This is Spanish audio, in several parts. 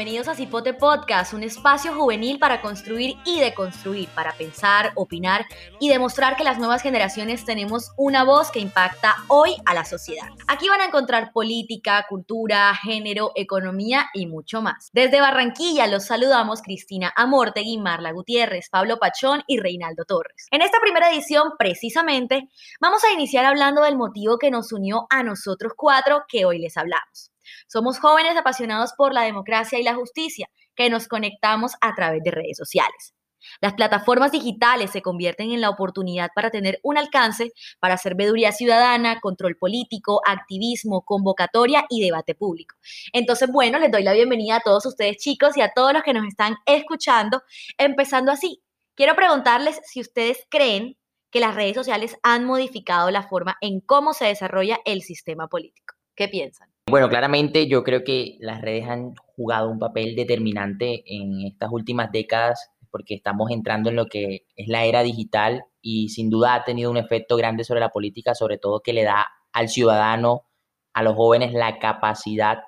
bienvenidos a Cipote Podcast, un espacio juvenil para construir y deconstruir, para pensar, opinar y demostrar que las nuevas generaciones tenemos una voz que impacta hoy a la sociedad. Aquí van a encontrar política, cultura, género, economía y mucho más. Desde Barranquilla los saludamos Cristina Amortegui, Marla Gutiérrez, Pablo Pachón y Reinaldo Torres. En esta primera edición, precisamente, vamos a iniciar hablando del motivo que nos unió a nosotros cuatro que hoy les hablamos. Somos jóvenes apasionados por la democracia y la justicia, que nos conectamos a través de redes sociales. Las plataformas digitales se convierten en la oportunidad para tener un alcance para hacer ciudadana, control político, activismo, convocatoria y debate público. Entonces, bueno, les doy la bienvenida a todos ustedes chicos y a todos los que nos están escuchando, empezando así. Quiero preguntarles si ustedes creen que las redes sociales han modificado la forma en cómo se desarrolla el sistema político. ¿Qué piensan? Bueno, claramente yo creo que las redes han jugado un papel determinante en estas últimas décadas porque estamos entrando en lo que es la era digital y sin duda ha tenido un efecto grande sobre la política, sobre todo que le da al ciudadano, a los jóvenes la capacidad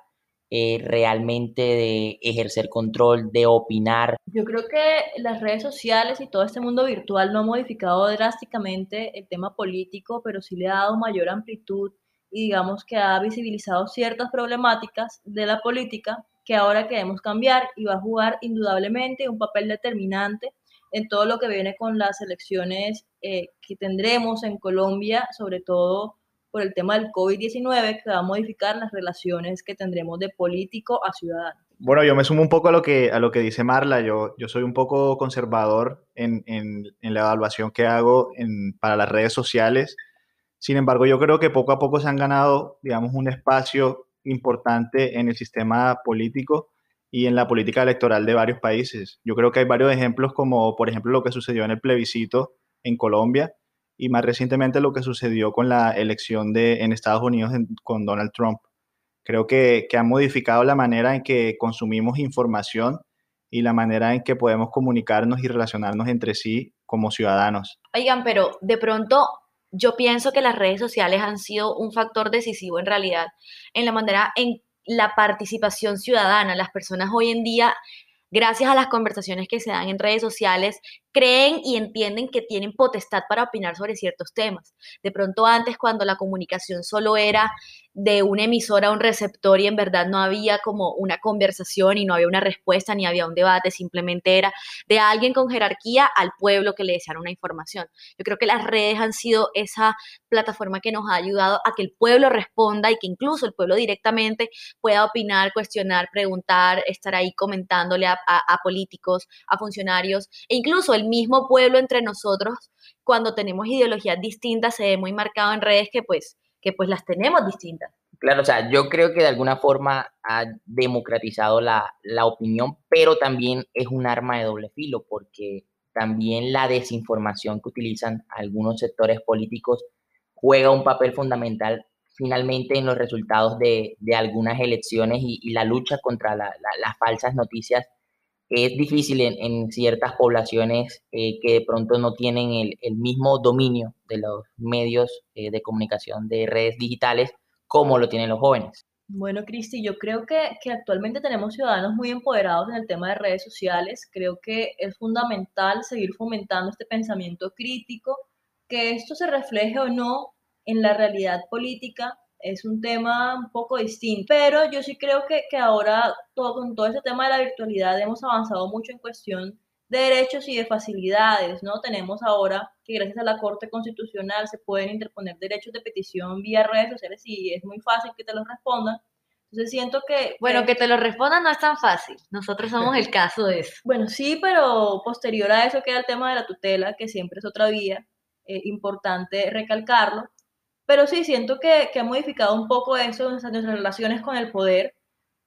eh, realmente de ejercer control, de opinar. Yo creo que las redes sociales y todo este mundo virtual no ha modificado drásticamente el tema político, pero sí le ha dado mayor amplitud y digamos que ha visibilizado ciertas problemáticas de la política que ahora queremos cambiar y va a jugar indudablemente un papel determinante en todo lo que viene con las elecciones eh, que tendremos en Colombia, sobre todo por el tema del COVID-19, que va a modificar las relaciones que tendremos de político a ciudadano. Bueno, yo me sumo un poco a lo que, a lo que dice Marla. Yo, yo soy un poco conservador en, en, en la evaluación que hago en, para las redes sociales sin embargo, yo creo que poco a poco se han ganado, digamos, un espacio importante en el sistema político y en la política electoral de varios países. Yo creo que hay varios ejemplos como, por ejemplo, lo que sucedió en el plebiscito en Colombia y más recientemente lo que sucedió con la elección de, en Estados Unidos con Donald Trump. Creo que, que han modificado la manera en que consumimos información y la manera en que podemos comunicarnos y relacionarnos entre sí como ciudadanos. Oigan, pero de pronto yo pienso que las redes sociales han sido un factor decisivo en realidad en la manera en la participación ciudadana. Las personas hoy en día, gracias a las conversaciones que se dan en redes sociales, creen y entienden que tienen potestad para opinar sobre ciertos temas. De pronto antes, cuando la comunicación solo era de un emisor a un receptor y en verdad no había como una conversación y no había una respuesta ni había un debate, simplemente era de alguien con jerarquía al pueblo que le desearon una información. Yo creo que las redes han sido esa plataforma que nos ha ayudado a que el pueblo responda y que incluso el pueblo directamente pueda opinar, cuestionar, preguntar, estar ahí comentándole a, a políticos, a funcionarios e incluso el mismo pueblo entre nosotros, cuando tenemos ideologías distintas, se ve muy marcado en redes que pues, que pues las tenemos distintas. Claro, o sea, yo creo que de alguna forma ha democratizado la, la opinión, pero también es un arma de doble filo, porque también la desinformación que utilizan algunos sectores políticos juega un papel fundamental finalmente en los resultados de, de algunas elecciones y, la lucha contra las falsas noticias es difícil en, ciertas poblaciones eh, que de pronto no tienen el, mismo dominio de los medios eh, de comunicación de redes digitales como lo tienen los jóvenes. Bueno, Cristi, yo creo que, que, actualmente tenemos ciudadanos muy empoderados en el tema de redes sociales. Creo que es fundamental seguir fomentando este pensamiento crítico, que esto se refleje o no en la realidad política, es un tema un poco distinto, pero yo sí creo que, que ahora todo, con todo este tema de la virtualidad hemos avanzado mucho en cuestión de derechos y de facilidades, ¿no? Tenemos ahora que gracias a la Corte Constitucional se pueden interponer derechos de petición vía redes sociales y es muy fácil que te los respondan. Entonces siento que... Bueno, que, te lo respondan no es tan fácil. Nosotros somos el caso de eso. Bueno, sí, pero posterior a eso queda el tema de la tutela, que siempre es otra vía. Eh, importante recalcarlo. Pero sí, siento que, que ha modificado un poco eso, nuestras relaciones con el poder.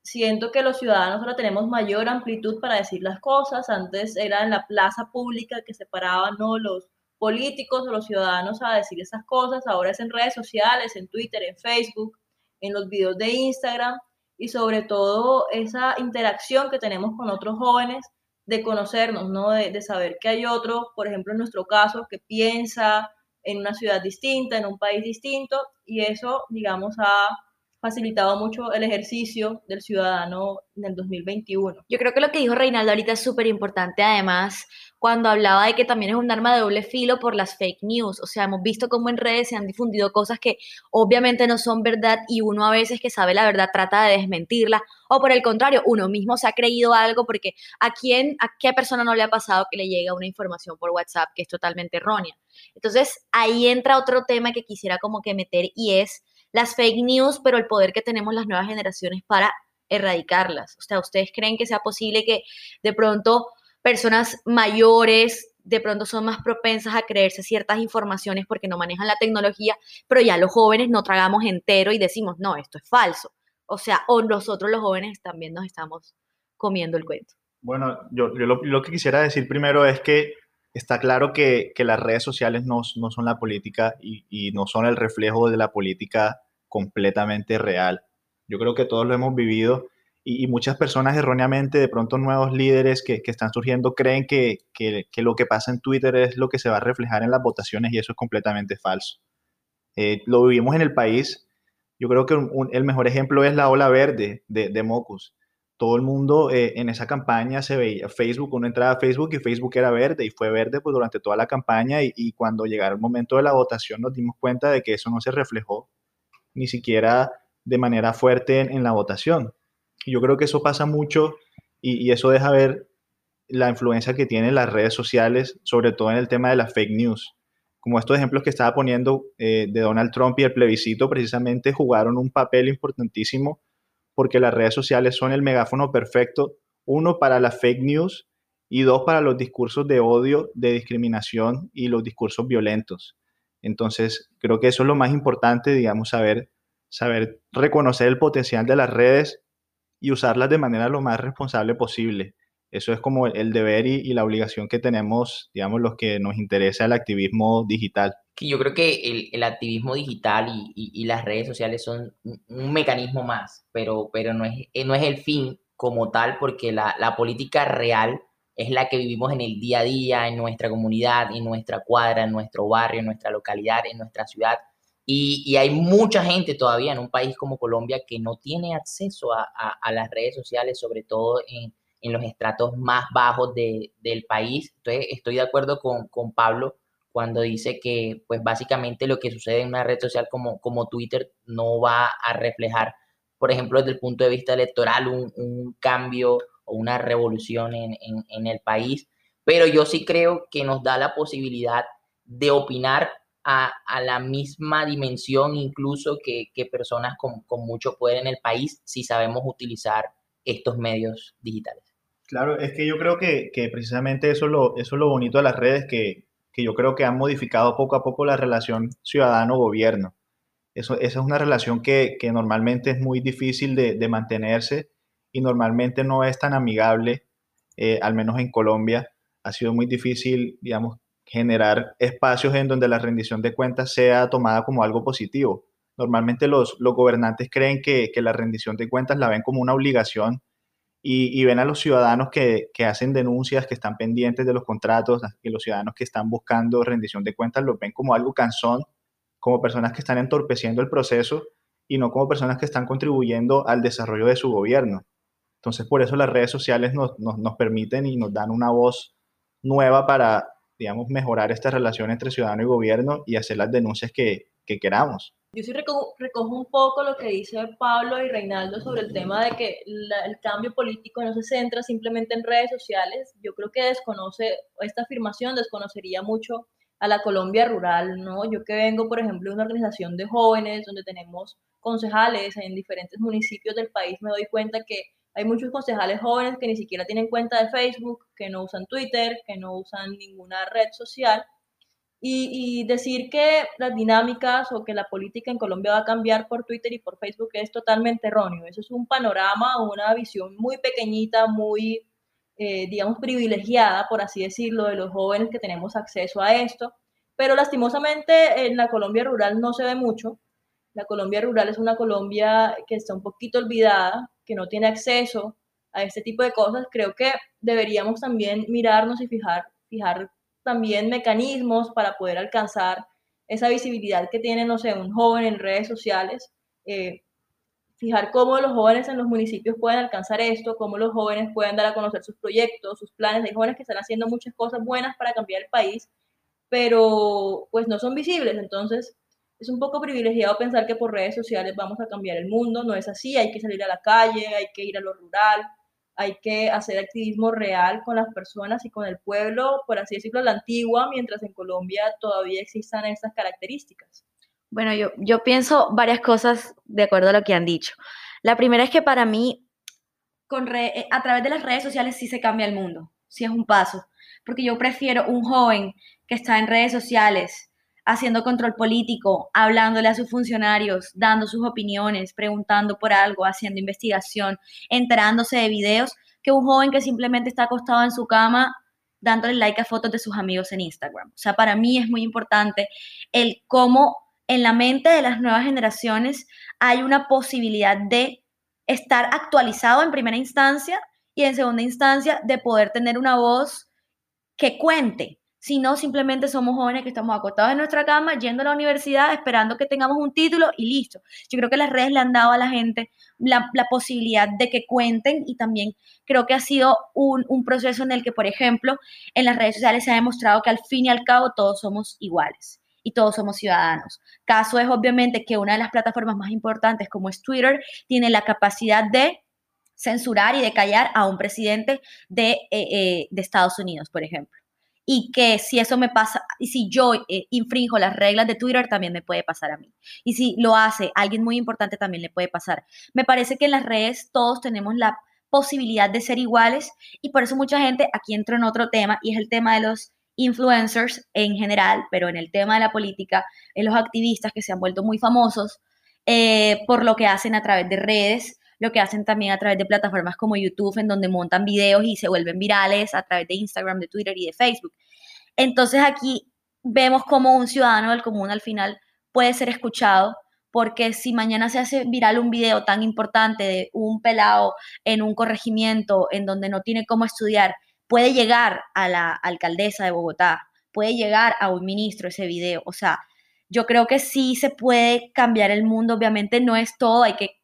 Siento que los ciudadanos ahora tenemos mayor amplitud para decir las cosas. Antes era en la plaza pública que se paraban ¿no? los políticos o los ciudadanos a decir esas cosas. Ahora es en redes sociales, en Twitter, en Facebook, en los videos de Instagram y sobre todo esa interacción que tenemos con otros jóvenes de conocernos, ¿no? De, de saber que hay otro, por ejemplo, en nuestro caso, que piensa, en una ciudad distinta, en un país distinto, y eso, digamos, ha facilitado mucho el ejercicio del ciudadano en el 2021. Yo creo que lo que dijo Reinaldo ahorita es súper importante, además, cuando hablaba de que también es un arma de doble filo por las fake news. O sea, hemos visto cómo en redes se han difundido cosas que obviamente no son verdad y uno a veces que sabe la verdad trata de desmentirla. O por el contrario, uno mismo se ha creído algo porque a quién, a qué persona no le ha pasado que le llega una información por WhatsApp que es totalmente errónea. Entonces, ahí entra otro tema que quisiera como que meter y es las fake news, pero el poder que tenemos las nuevas generaciones para erradicarlas. O sea, ¿ustedes creen que sea posible que de pronto personas mayores de pronto son más propensas a creerse ciertas informaciones porque no manejan la tecnología, pero ya los jóvenes no tragamos entero y decimos, no, esto es falso. O sea, o nosotros los jóvenes también nos estamos comiendo el cuento. Bueno, yo, lo, que quisiera decir primero es que está claro que, las redes sociales no, son la política y, y, no son el reflejo de la política completamente real. Yo creo que todos lo hemos vivido y, muchas personas erróneamente, de pronto nuevos líderes que, están surgiendo, creen que, lo que pasa en Twitter es lo que se va a reflejar en las votaciones y eso es completamente falso. Eh, lo vivimos en el país. Yo creo que el mejor ejemplo es la ola verde de, de Mocus. Todo el mundo eh, en esa campaña se veía Facebook, uno entraba a Facebook y Facebook era verde y fue verde pues, durante toda la campaña y, y cuando llegara el momento de la votación nos dimos cuenta de que eso no se reflejó ni siquiera de manera fuerte en, la votación. Y yo creo que eso pasa mucho y, eso deja ver la influencia que tienen las redes sociales, sobre todo en el tema de las fake news. Como estos ejemplos que estaba poniendo eh, de Donald Trump y el plebiscito, precisamente jugaron un papel importantísimo porque las redes sociales son el megáfono perfecto, uno para las fake news y dos para los discursos de odio, de discriminación y los discursos violentos. Entonces, creo que eso es lo más importante, digamos, saber, saber reconocer el potencial de las redes y usarlas de manera lo más responsable posible. Eso es como el deber y, la obligación que tenemos, digamos, los que nos interesa el activismo digital. Yo creo que el, activismo digital y, las redes sociales son un, mecanismo más, pero, pero no, es, no es el fin como tal, porque la, la política real es la que vivimos en el día a día, en nuestra comunidad, en nuestra cuadra, en nuestro barrio, en nuestra localidad, en nuestra ciudad. Y, hay mucha gente todavía en un país como Colombia que no tiene acceso a, las redes sociales, sobre todo en, los estratos más bajos del país. Entonces, estoy de acuerdo con, Pablo cuando dice que, pues básicamente lo que sucede en una red social como, como Twitter no va a reflejar, por ejemplo, desde el punto de vista electoral, un, un cambio o una revolución en, el país, pero yo sí creo que nos da la posibilidad de opinar a, la misma dimensión incluso que, personas con, mucho poder en el país si sabemos utilizar estos medios digitales. Claro, es que yo creo que, precisamente eso es, lo, eso lo bonito de las redes, que, yo creo que han modificado poco a poco la relación ciudadano-gobierno. Eso, esa es una relación que, normalmente es muy difícil de, de mantenerse y normalmente no es tan amigable, eh, al menos en Colombia. Ha sido muy difícil, digamos, generar espacios en donde la rendición de cuentas sea tomada como algo positivo. Normalmente los, los gobernantes creen que, que, la rendición de cuentas la ven como una obligación y, y ven a los ciudadanos que, que, hacen denuncias, que están pendientes de los contratos, que los ciudadanos que están buscando rendición de cuentas los ven como algo cansón, como personas que están entorpeciendo el proceso y no como personas que están contribuyendo al desarrollo de su gobierno. Entonces, por eso las redes sociales nos, nos, permiten y nos dan una voz nueva para, digamos, mejorar esta relación entre ciudadano y gobierno y hacer las denuncias que, que queramos. Yo sí recojo, un poco lo que dice Pablo y Reinaldo sobre el tema de que el cambio político no se centra simplemente en redes sociales. Yo creo que desconoce, esta afirmación desconocería mucho a la Colombia rural, ¿no? Yo que vengo, por ejemplo, de una organización de jóvenes donde tenemos concejales en diferentes municipios del país, me doy cuenta que hay muchos concejales jóvenes que ni siquiera tienen cuenta de Facebook, que no usan Twitter, que no usan ninguna red social. Y, decir que las dinámicas o que la política en Colombia va a cambiar por Twitter y por Facebook es totalmente erróneo. Eso es un panorama, una visión muy pequeñita, muy, eh, digamos, privilegiada, por así decirlo, de los jóvenes que tenemos acceso a esto. Pero lastimosamente en la Colombia rural no se ve mucho. La Colombia rural es una Colombia que está un poquito olvidada, que no tiene acceso a este tipo de cosas. Creo que deberíamos también mirarnos y fijar, fijar también mecanismos para poder alcanzar esa visibilidad que tiene, no sé, un joven en redes sociales. Eh, fijar cómo los jóvenes en los municipios pueden alcanzar esto, cómo los jóvenes pueden dar a conocer sus proyectos, sus planes. Hay jóvenes que están haciendo muchas cosas buenas para cambiar el país, pero pues no son visibles. Entonces, es un poco privilegiado pensar que por redes sociales vamos a cambiar el mundo. No es así, hay que salir a la calle, hay que ir a lo rural, hay que hacer activismo real con las personas y con el pueblo, por así decirlo, la antigua, mientras en Colombia todavía existan estas características. Bueno, yo, yo pienso varias cosas de acuerdo a lo que han dicho. La primera es que para mí, con eh, a través de las redes sociales sí se cambia el mundo, sí es un paso, porque yo prefiero un joven que está en redes sociales haciendo control político, hablándole a sus funcionarios, dando sus opiniones, preguntando por algo, haciendo investigación, enterándose de videos, que un joven que simplemente está acostado en su cama dándole like a fotos de sus amigos en Instagram. O sea, para mí es muy importante el cómo en la mente de las nuevas generaciones hay una posibilidad de estar actualizado en primera instancia y en segunda instancia de poder tener una voz que cuente. Si no, simplemente somos jóvenes que estamos acostados en nuestra cama, yendo a la universidad, esperando que tengamos un título y listo. Yo creo que las redes le han dado a la gente la, posibilidad de que cuenten y también creo que ha sido un, proceso en el que, por ejemplo, en las redes sociales se ha demostrado que al fin y al cabo todos somos iguales y todos somos ciudadanos. Caso es obviamente que una de las plataformas más importantes como es Twitter tiene la capacidad de censurar y de callar a un presidente de, eh, eh, de Estados Unidos, por ejemplo. Y que si eso me pasa, y si yo eh, infringo las reglas de Twitter, también me puede pasar a mí. Y si lo hace alguien muy importante, también le puede pasar. Me parece que en las redes todos tenemos la posibilidad de ser iguales y por eso mucha gente, aquí entro en otro tema, y es el tema de los influencers en general, pero en el tema de la política, en los activistas que se han vuelto muy famosos eh, por lo que hacen a través de redes, lo que hacen también a través de plataformas como YouTube, en donde montan videos y se vuelven virales a través de Instagram, de Twitter y de Facebook. Entonces aquí vemos cómo un ciudadano del común al final puede ser escuchado, porque si mañana se hace viral un video tan importante de un pelado en un corregimiento en donde no tiene cómo estudiar puede llegar a la alcaldesa de Bogotá, puede llegar a un ministro ese video. O sea, yo creo que sí se puede cambiar el mundo. Obviamente no es todo, hay que,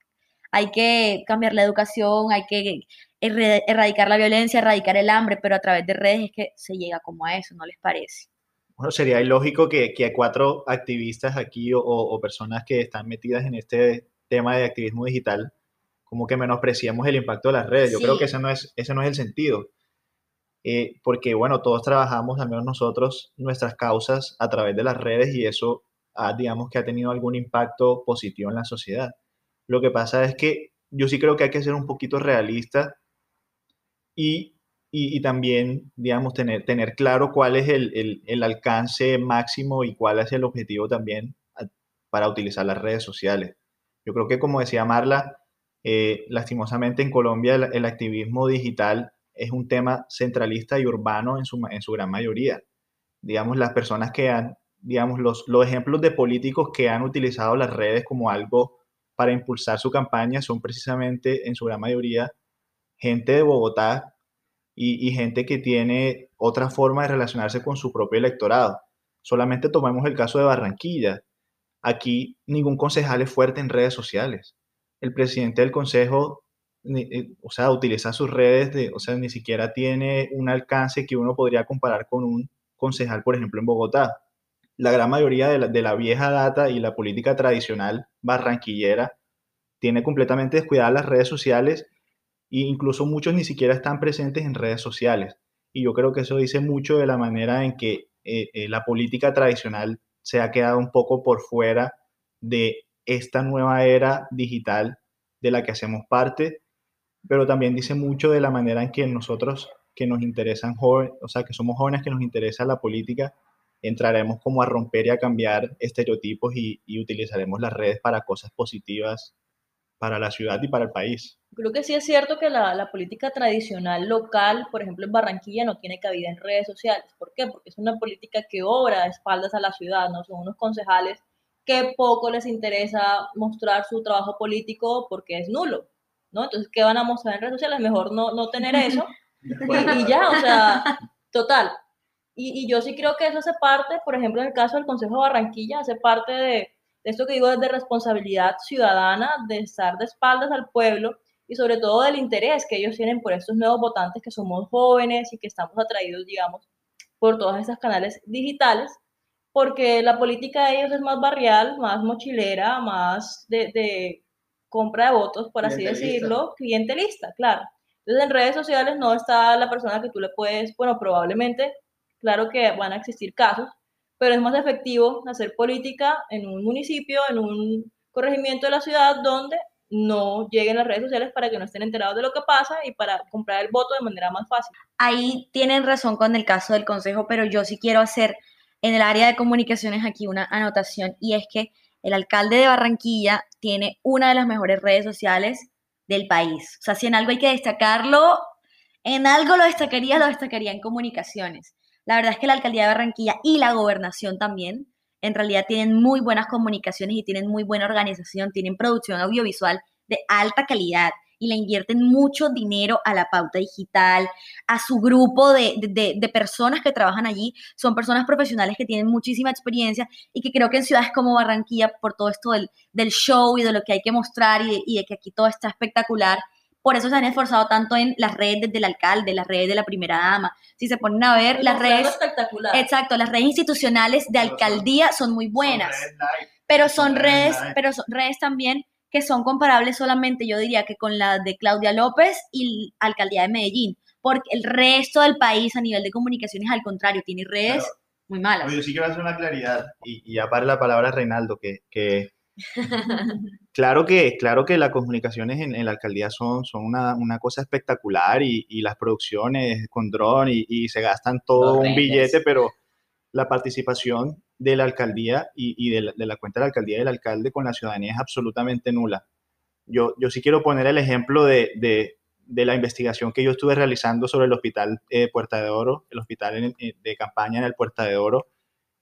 hay que cambiar la educación, hay que erradicar la violencia, erradicar el hambre, pero a través de redes es que se llega como a eso, ¿no les parece? Bueno, sería ilógico que, que cuatro activistas aquí o, personas que están metidas en este tema de activismo digital, como que menospreciamos el impacto de las redes. Yo creo que ese no, es, ese no es el sentido. Eh, porque bueno, todos trabajamos, al menos nosotros, nuestras causas a través de las redes y eso, digamos que ha tenido algún impacto positivo en la sociedad. Lo que pasa es que yo sí creo que hay que ser un poquito realista y, y, también, digamos, tener, tener claro cuál es el, el, el, alcance máximo y cuál es el objetivo también para utilizar las redes sociales. Yo creo que, como decía Marla, eh, lastimosamente en Colombia el activismo digital es un tema centralista y urbano en su, en su gran mayoría. Digamos, las personas que han, digamos, los, los ejemplos de políticos que han utilizado las redes como algo para impulsar su campaña son precisamente, en su gran mayoría, gente de Bogotá y, gente que tiene otra forma de relacionarse con su propio electorado. Solamente tomemos el caso de Barranquilla. Aquí ningún concejal es fuerte en redes sociales. El presidente del consejo eh, o sea, utiliza sus redes, de, o sea, ni siquiera tiene un alcance que uno podría comparar con un concejal, por ejemplo, en Bogotá. La gran mayoría de la, de la vieja data y la política tradicional barranquillera tiene completamente descuidadas las redes sociales e incluso muchos ni siquiera están presentes en redes sociales. Y yo creo que eso dice mucho de la manera en que eh, eh, la política tradicional se ha quedado un poco por fuera de esta nueva era digital de la que hacemos parte pero también dice mucho de la manera en que nosotros que nos interesan jóvenes, o sea, que somos jóvenes que nos interesa la política, entraremos como a romper y a cambiar estereotipos y, utilizaremos las redes para cosas positivas para la ciudad y para el país. Creo que sí es cierto que la, la, política tradicional local, por ejemplo en Barranquilla, no tiene cabida en redes sociales. ¿Por qué? Porque es una política que obra a espaldas a la ciudad, ¿no? Son unos concejales que poco les interesa mostrar su trabajo político porque es nulo. ¿no? Entonces, ¿qué van a mostrar en redes sociales? Mejor no, no tener eso. Y, ya, o sea, total. Y, y, yo sí creo que eso hace parte, por ejemplo, en el caso del Consejo de Barranquilla, hace parte de, de esto que digo de responsabilidad ciudadana, de estar de espaldas al pueblo y sobre todo del interés que ellos tienen por estos nuevos votantes que somos jóvenes y que estamos atraídos, digamos, por todos estos canales digitales, porque la política de ellos es más barrial, más mochilera, más de, compra de votos, por así decirlo, clientelista, claro. Entonces en redes sociales no está la persona que tú le puedes, bueno, probablemente, claro que van a existir casos, pero es más efectivo hacer política en un municipio, en un corregimiento de la ciudad donde no lleguen las redes sociales para que no estén enterados de lo que pasa y para comprar el voto de manera más fácil. Ahí tienen razón con el caso del consejo, pero yo sí quiero hacer en el área de comunicaciones aquí una anotación y es que el alcalde de Barranquilla tiene una de las mejores redes sociales del país. O sea, si en algo hay que destacarlo, en algo lo destacaría, lo destacaría en comunicaciones. La verdad es que la alcaldía de Barranquilla y la gobernación también, en realidad tienen muy buenas comunicaciones y tienen muy buena organización, tienen producción audiovisual de alta calidad y le invierten mucho dinero a la pauta digital, a su grupo de, personas que trabajan allí. Son personas profesionales que tienen muchísima experiencia y que creo que en ciudades como Barranquilla, por todo esto del, show y de lo que hay que mostrar y y de que aquí todo está espectacular, por eso se han esforzado tanto en las redes del alcalde, las redes de la primera dama. Si se ponen a ver, las redes. Espectacular. Exacto, las redes institucionales de alcaldía son muy buenas. pero son redes, pero son redes también que son comparables solamente, yo diría que con la de Claudia López y la alcaldía de Medellín. Porque el resto del país a nivel de comunicaciones, al contrario, tiene redes muy malas. Yo sí quiero hacer una claridad, y, y ya para la palabra Reinaldo, que, que claro que, claro que las comunicaciones en, la alcaldía son, son una, una cosa espectacular y, y, las producciones con dron y, y se gastan todo un billete, pero la participación de la alcaldía y, de la, de, la, cuenta de la alcaldía y del alcalde con la ciudadanía es absolutamente nula. Yo, yo sí quiero poner el ejemplo de, de, de la investigación que yo estuve realizando sobre el hospital eh, Puerta de Oro, el hospital de campaña en el Puerta de Oro,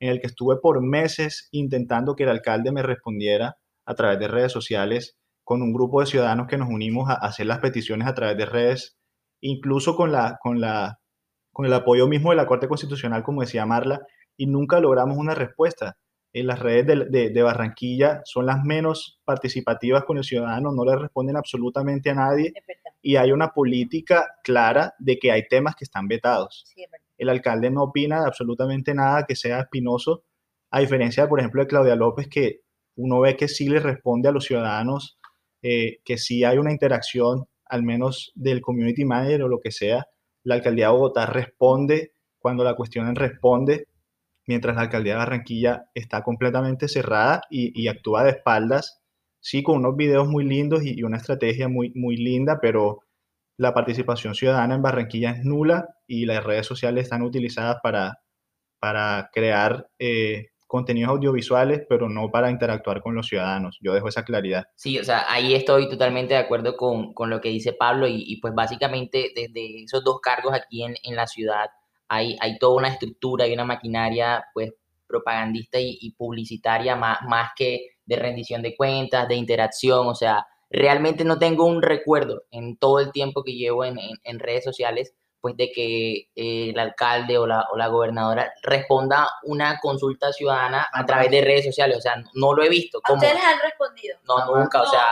en el que estuve por meses intentando que el alcalde me respondiera a través de redes sociales, con un grupo de ciudadanos que nos unimos a hacer las peticiones a través de redes, incluso con, la, con, la, con el apoyo mismo de la Corte Constitucional, como decía Marla, y nunca logramos una respuesta. En las redes de, de, Barranquilla son las menos participativas con el ciudadano, no le responden absolutamente a nadie y hay una política clara de que hay temas que están vetados. Sí, el alcalde no opina de absolutamente nada que sea espinoso, a diferencia, por ejemplo, de Claudia López, que uno ve que sí le responde a los ciudadanos, eh, que sí hay una interacción, al menos del community manager o lo que sea. La alcaldía de Bogotá responde cuando la cuestionan, responde, mientras la alcaldía de Barranquilla está completamente cerrada y, actúa de espaldas, sí, con unos videos muy lindos y, y una estrategia muy, muy linda, pero la participación ciudadana en Barranquilla es nula y las redes sociales están utilizadas para, para crear eh, contenidos audiovisuales, pero no para interactuar con los ciudadanos. Yo dejo esa claridad. Sí, o sea, ahí estoy totalmente de acuerdo con, con lo que dice Pablo y, pues básicamente desde esos dos cargos aquí en, en la ciudad hay, hay, toda una estructura y una maquinaria pues propagandista y, y publicitaria más, más que de rendición de cuentas, de interacción, o sea, realmente no tengo un recuerdo en todo el tiempo que llevo en, en, redes sociales, pues de que eh, el alcalde o la, o la gobernadora responda una consulta ciudadana a través de redes sociales. O sea, no, lo he visto. ¿A ustedes han respondido? No, nunca. o sea,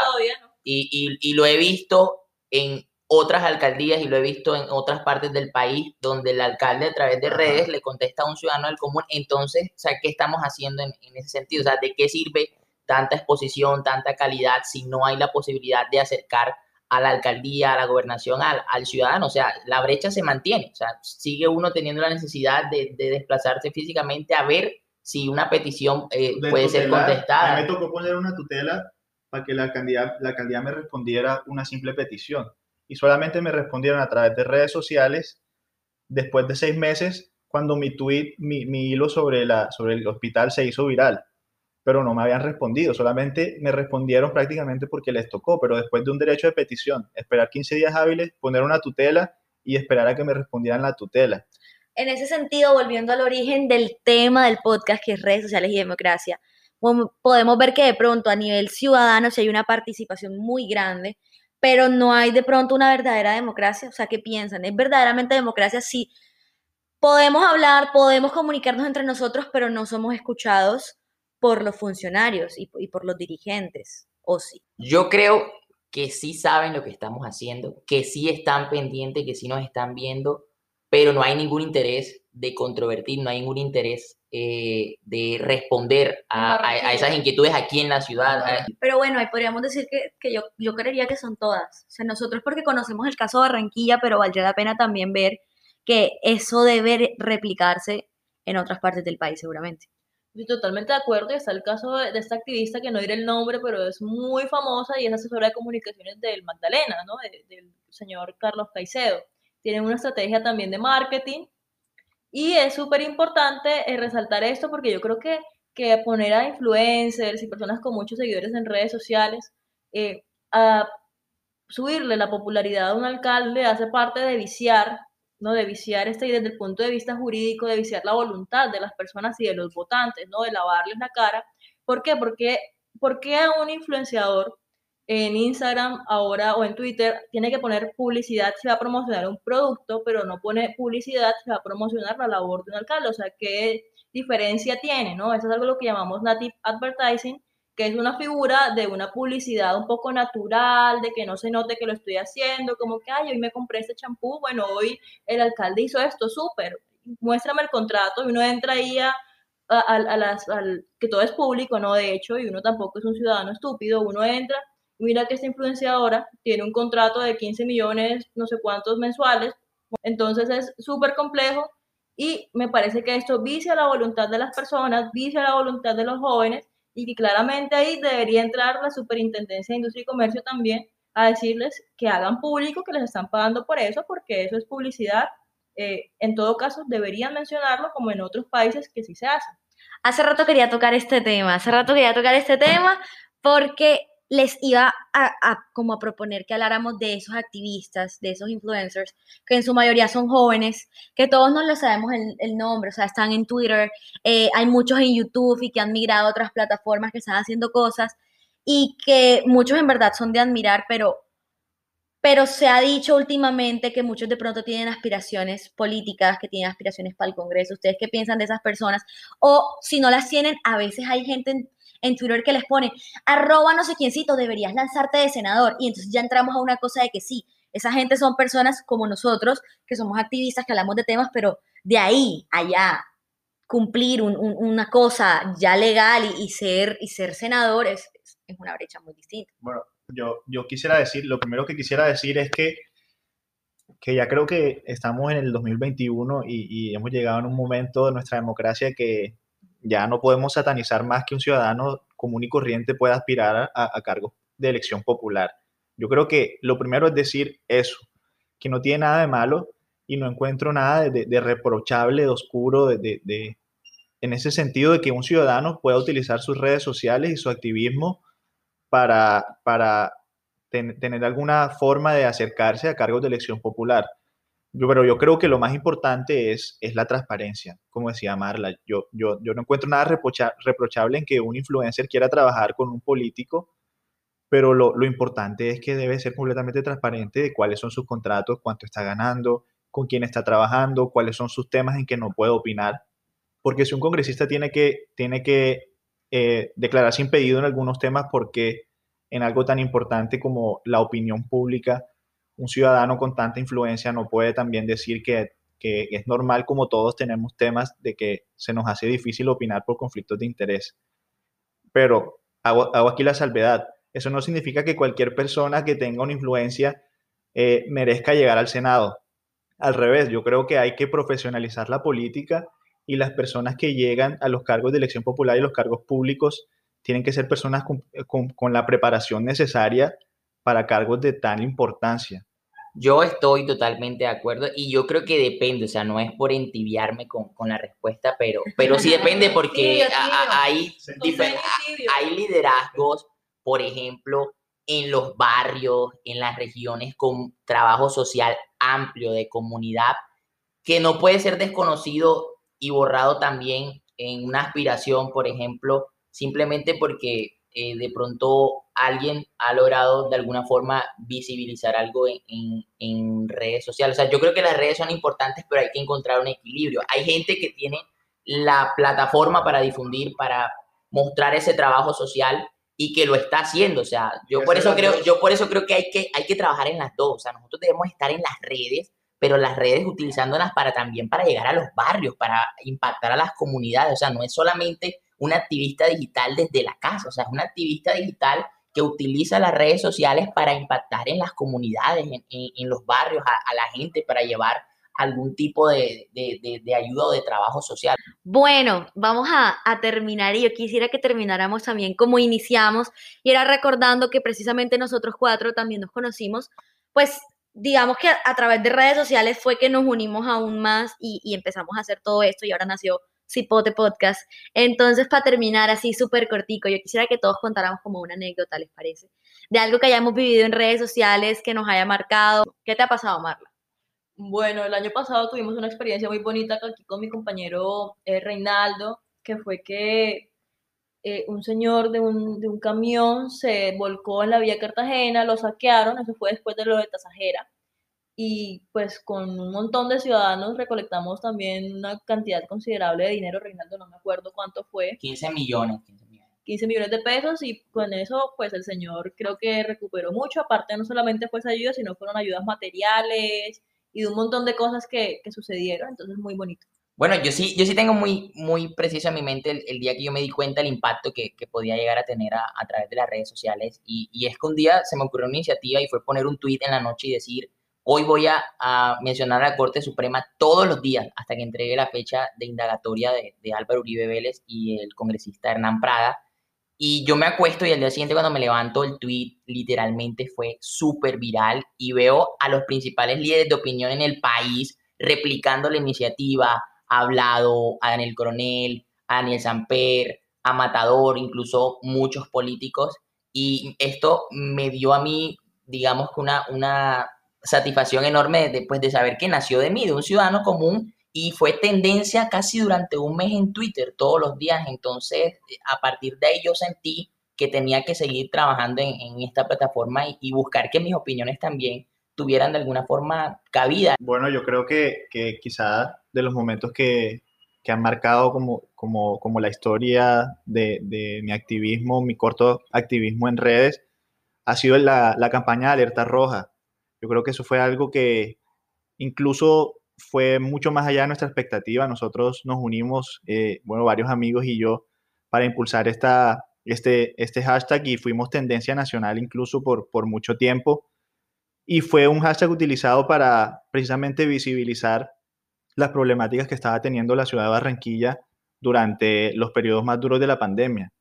y, y, y lo he visto en otras alcaldías y lo he visto en otras partes del país donde el alcalde a través de redes le contesta a un ciudadano del común. Entonces, o sea, ¿qué estamos haciendo en, en ese sentido? O sea, ¿de qué sirve tanta exposición, tanta calidad, si no hay la posibilidad de acercar a la alcaldía, a la gobernación, al, al ciudadano. O sea, la brecha se mantiene. O sea, sigue uno teniendo la necesidad de, de desplazarse físicamente a ver si una petición eh, puede ser contestada. me tocó poner una tutela para que la alcaldía, la alcaldía me respondiera una simple petición. Y solamente me respondieron a través de redes sociales después de seis meses, cuando mi tweet, mi, mi hilo sobre, la, sobre el hospital se hizo viral pero no me habían respondido, solamente me respondieron prácticamente porque les tocó, pero después de un derecho de petición, esperar 15 días hábiles, poner una tutela y esperar a que me respondieran la tutela. En ese sentido, volviendo al origen del tema del podcast, que es redes sociales y democracia, podemos ver que de pronto a nivel ciudadano sí hay una participación muy grande, pero no hay de pronto una verdadera democracia. O sea, ¿qué piensan? ¿Es verdaderamente democracia si podemos hablar, podemos comunicarnos entre nosotros, pero no somos escuchados? Por los funcionarios y, por los dirigentes, ¿o sí? Yo creo que sí saben lo que estamos haciendo, que sí están pendientes, que sí nos están viendo, pero no hay ningún interés de controvertir, no hay ningún interés eh, de responder a, esas inquietudes aquí en la ciudad. Pero bueno, ahí podríamos decir que, que, yo, yo creería que son todas. O sea, nosotros porque conocemos el caso de Barranquilla, pero valdría la pena también ver que eso debe replicarse en otras partes del país seguramente. Estoy totalmente de acuerdo y está el caso de, esta activista que no diré el nombre, pero es muy famosa y es asesora de comunicaciones del Magdalena, ¿no? del señor Carlos Caicedo. Tienen una estrategia también de marketing y es súper importante eh, resaltar esto porque yo creo que, que poner a influencers y personas con muchos seguidores en redes sociales eh, a subirle la popularidad a un alcalde hace parte de viciar ¿no? De viciar este, y desde el punto de vista jurídico, de viciar la voluntad de las personas y de los votantes, ¿no? De lavarles la cara. ¿Por qué? Porque, porque a un influenciador en Instagram ahora o en Twitter tiene que poner publicidad si va a promocionar un producto, pero no pone publicidad si va a promocionar la labor de un alcalde. O sea, ¿qué diferencia tiene? ¿no? Eso es algo lo que llamamos native advertising, que es una figura de una publicidad un poco natural, de que no se note que lo estoy haciendo, como que, ay, hoy me compré este champú, bueno, hoy el alcalde hizo esto, súper, muéstrame el contrato, y uno entra ahí a, las, al, que todo es público, ¿no? De hecho, y uno tampoco es un ciudadano estúpido, uno entra, mira que esta influenciadora tiene un contrato de 15 millones, no sé cuántos mensuales, entonces es súper complejo, y me parece que esto vicia la voluntad de las personas, vicia la voluntad de los jóvenes, y que claramente ahí debería entrar la Superintendencia de Industria y Comercio también a decirles que hagan público que les están pagando por eso, porque eso es publicidad. Eh, en todo caso, deberían mencionarlo como en otros países que sí se hace. Hace rato quería tocar este tema, hace rato quería tocar este tema porque les iba a, como a proponer que habláramos de esos activistas, de esos influencers, que en su mayoría son jóvenes, que todos no les sabemos el, nombre, o sea, están en Twitter, eh, hay muchos en YouTube y que han migrado a otras plataformas que están haciendo cosas y que muchos en verdad son de admirar, pero, pero se ha dicho últimamente que muchos de pronto tienen aspiraciones políticas, que tienen aspiraciones para el Congreso. ¿Ustedes qué piensan de esas personas? O si no las tienen, a veces hay gente en en Twitter que les pone, arroba no sé quiéncito, deberías lanzarte de senador. Y entonces ya entramos a una cosa de que sí, esa gente son personas como nosotros, que somos activistas, que hablamos de temas, pero de ahí allá cumplir una cosa ya legal y, ser, y ser senador es, una brecha muy distinta. Bueno, yo, yo quisiera decir, lo primero que quisiera decir es que, que ya creo que estamos en el 2021 y, y hemos llegado en un momento de nuestra democracia que ya no podemos satanizar más que un ciudadano común y corriente pueda aspirar a, a cargos de elección popular. Yo creo que lo primero es decir eso, que no tiene nada de malo y no encuentro nada de, reprochable, de oscuro, de, en ese sentido de que un ciudadano pueda utilizar sus redes sociales y su activismo para, para tener alguna forma de acercarse a cargos de elección popular pero yo creo que lo más importante es, es la transparencia, como decía Marla. Yo, yo, yo no encuentro nada reprochable en que un influencer quiera trabajar con un político, pero lo, lo, importante es que debe ser completamente transparente de cuáles son sus contratos, cuánto está ganando, con quién está trabajando, cuáles son sus temas en que no puede opinar. Porque si un congresista tiene que, tiene que eh, declararse impedido en algunos temas porque en algo tan importante como la opinión pública, un ciudadano con tanta influencia no puede también decir que, es normal como todos tenemos temas de que se nos hace difícil opinar por conflictos de interés. Pero hago, aquí la salvedad. Eso no significa que cualquier persona que tenga una influencia eh, merezca llegar al Senado. Al revés, yo creo que hay que profesionalizar la política y las personas que llegan a los cargos de elección popular y los cargos públicos tienen que ser personas con la preparación necesaria para cargos de tal importancia. Yo estoy totalmente de acuerdo y yo creo que depende, o sea, no es por entibiarme con, la respuesta, pero, pero sí depende porque hay, hay liderazgos, por ejemplo, en los barrios, en las regiones con trabajo social amplio de comunidad, que no puede ser desconocido y borrado también en una aspiración, por ejemplo, simplemente porque eh, de pronto alguien ha logrado de alguna forma visibilizar algo en, redes sociales. O sea, yo creo que las redes son importantes, pero hay que encontrar un equilibrio. Hay gente que tiene la plataforma para difundir, para mostrar ese trabajo social y que lo está haciendo. O sea, yo por eso creo, yo por eso creo que hay que, hay que trabajar en las dos. O sea, nosotros debemos estar en las redes, pero las redes utilizándolas para también para llegar a los barrios, para impactar a las comunidades. O sea, no es solamente un activista digital desde la casa, o sea, es un activista digital que utiliza las redes sociales para impactar en las comunidades, en, los barrios, a, la gente, para llevar algún tipo de, ayuda o de trabajo social. Bueno, vamos a, terminar y yo quisiera que termináramos también como iniciamos y era recordando que precisamente nosotros cuatro también nos conocimos, pues digamos que a, través de redes sociales fue que nos unimos aún más y empezamos a hacer todo esto y ahora nació Cipote Podcast. Entonces, para terminar así súper cortico, yo quisiera que todos contáramos como una anécdota, ¿les parece? De algo que hayamos vivido en redes sociales, que nos haya marcado. ¿Qué te ha pasado, Marla? Bueno, el año pasado tuvimos una experiencia muy bonita aquí con mi compañero eh, Reinaldo, que fue que eh, un señor de un, de un camión se volcó en la vía Cartagena, lo saquearon, eso fue después de lo de Tasajera y pues con un montón de ciudadanos recolectamos también una cantidad considerable de dinero, Reinaldo, no me acuerdo cuánto fue. 15 millones. 15 millones. 15 millones de pesos y con eso pues el señor creo que recuperó mucho, aparte no solamente fue esa ayuda, sino fueron ayudas materiales y de un montón de cosas que, que sucedieron, entonces muy bonito. Bueno, yo sí, yo sí tengo muy, muy preciso en mi mente el, día que yo me di cuenta del impacto que, que podía llegar a tener a, a, través de las redes sociales. Y, y, es que un día se me ocurrió una iniciativa y fue poner un tweet en la noche y decir, Hoy voy a, mencionar a la Corte Suprema todos los días hasta que entregue la fecha de indagatoria de, Álvaro Uribe Vélez y el congresista Hernán Prada. Y yo me acuesto y al día siguiente cuando me levanto el tweet literalmente fue súper viral y veo a los principales líderes de opinión en el país replicando la iniciativa, ha hablado a Daniel Coronel, a Daniel Samper, a Matador, incluso muchos políticos. Y esto me dio a mí, digamos que una, una satisfacción enorme después de saber que nació de mí, de un ciudadano común, y fue tendencia casi durante un mes en Twitter, todos los días. Entonces, a partir de ahí yo sentí que tenía que seguir trabajando en, esta plataforma y, buscar que mis opiniones también tuvieran de alguna forma cabida. Bueno, yo creo que, que quizá de los momentos que, que han marcado como, como, como la historia de, de, mi activismo, mi corto activismo en redes, ha sido la, la campaña de Alerta Roja. Yo creo que eso fue algo que incluso fue mucho más allá de nuestra expectativa. Nosotros nos unimos, eh, bueno, varios amigos y yo, para impulsar esta, este, este hashtag y fuimos tendencia nacional incluso por, por mucho tiempo. Y fue un hashtag utilizado para precisamente visibilizar las problemáticas que estaba teniendo la ciudad de Barranquilla durante los periodos más duros de la pandemia.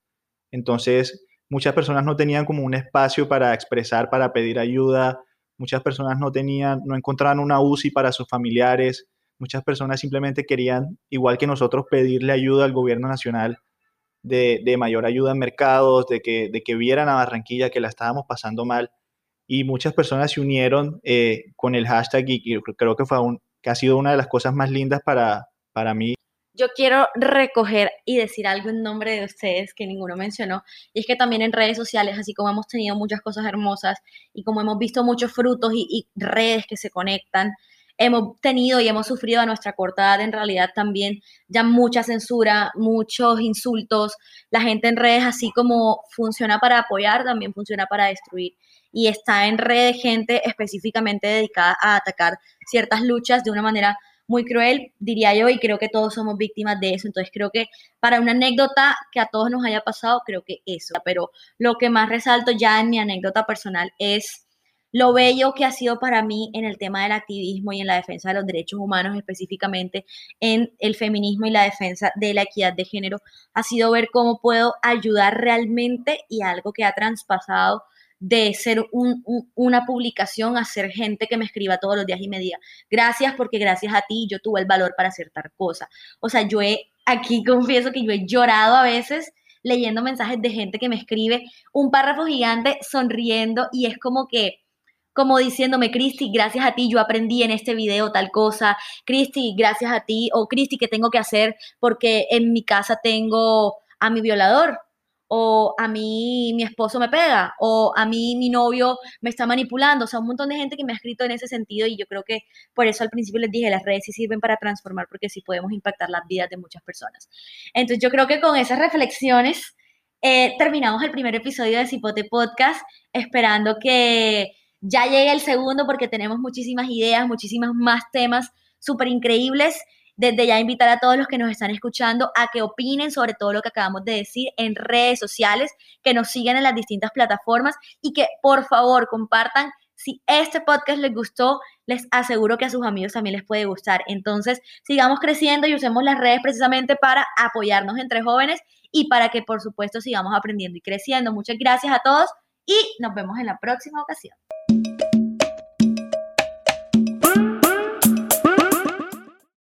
Entonces, muchas personas no tenían como un espacio para expresar, para pedir ayuda, muchas personas no tenían, no encontraban una UCI para sus familiares, muchas personas simplemente querían, igual que nosotros, pedirle ayuda al gobierno nacional de, mayor ayuda en mercados, de que, de que vieran a Barranquilla que la estábamos pasando mal. Y muchas personas se unieron eh, con el hashtag y, creo que, fue un, que ha sido una de las cosas más lindas para, para mí yo quiero recoger y decir algo en nombre de ustedes que ninguno mencionó, y es que también en redes sociales, así como hemos tenido muchas cosas hermosas y como hemos visto muchos frutos y, redes que se conectan, hemos tenido y hemos sufrido a nuestra corta edad en realidad también ya mucha censura, muchos insultos. La gente en redes, así como funciona para apoyar, también funciona para destruir. Y está en redes gente específicamente dedicada a atacar ciertas luchas de una manera muy cruel, diría yo, y creo que todos somos víctimas de eso. Entonces creo que para una anécdota que a todos nos haya pasado, creo que eso. Pero lo que más resalto ya en mi anécdota personal es lo bello que ha sido para mí en el tema del activismo y en la defensa de los derechos humanos, específicamente en el feminismo y la defensa de la equidad de género, ha sido ver cómo puedo ayudar realmente y algo que ha traspasado de ser una publicación a ser gente que me escriba todos los días y me diga, gracias porque gracias a ti yo tuve el valor para hacer tal cosa. O sea, yo he, aquí confieso que yo he llorado a veces leyendo mensajes de gente que me escribe un párrafo gigante sonriendo y es como que como diciéndome, Cristi, gracias a ti yo aprendí en este video tal cosa, Cristi, gracias a ti, o Cristi, ¿qué tengo que hacer? Porque en mi casa tengo a mi violador, o a mí mi esposo me pega, o a mí mi novio me está manipulando, o sea, un montón de gente que me ha escrito en ese sentido y yo creo que por eso al principio les dije, las redes sí sirven para transformar porque sí podemos impactar las vidas de muchas personas. Entonces yo creo que con esas reflexiones eh, terminamos el primer episodio de Cipote Podcast, esperando que ya llegue el segundo porque tenemos muchísimas ideas, muchísimas más temas súper increíbles. Desde ya invitar a todos los que nos están escuchando a que opinen sobre todo lo que acabamos de decir en redes sociales, que nos sigan en las distintas plataformas y que por favor compartan si este podcast les gustó, les aseguro que a sus amigos también les puede gustar. Entonces, sigamos creciendo y usemos las redes precisamente para apoyarnos entre jóvenes y para que, por supuesto, sigamos aprendiendo y creciendo. Muchas gracias a todos y nos vemos en la próxima ocasión.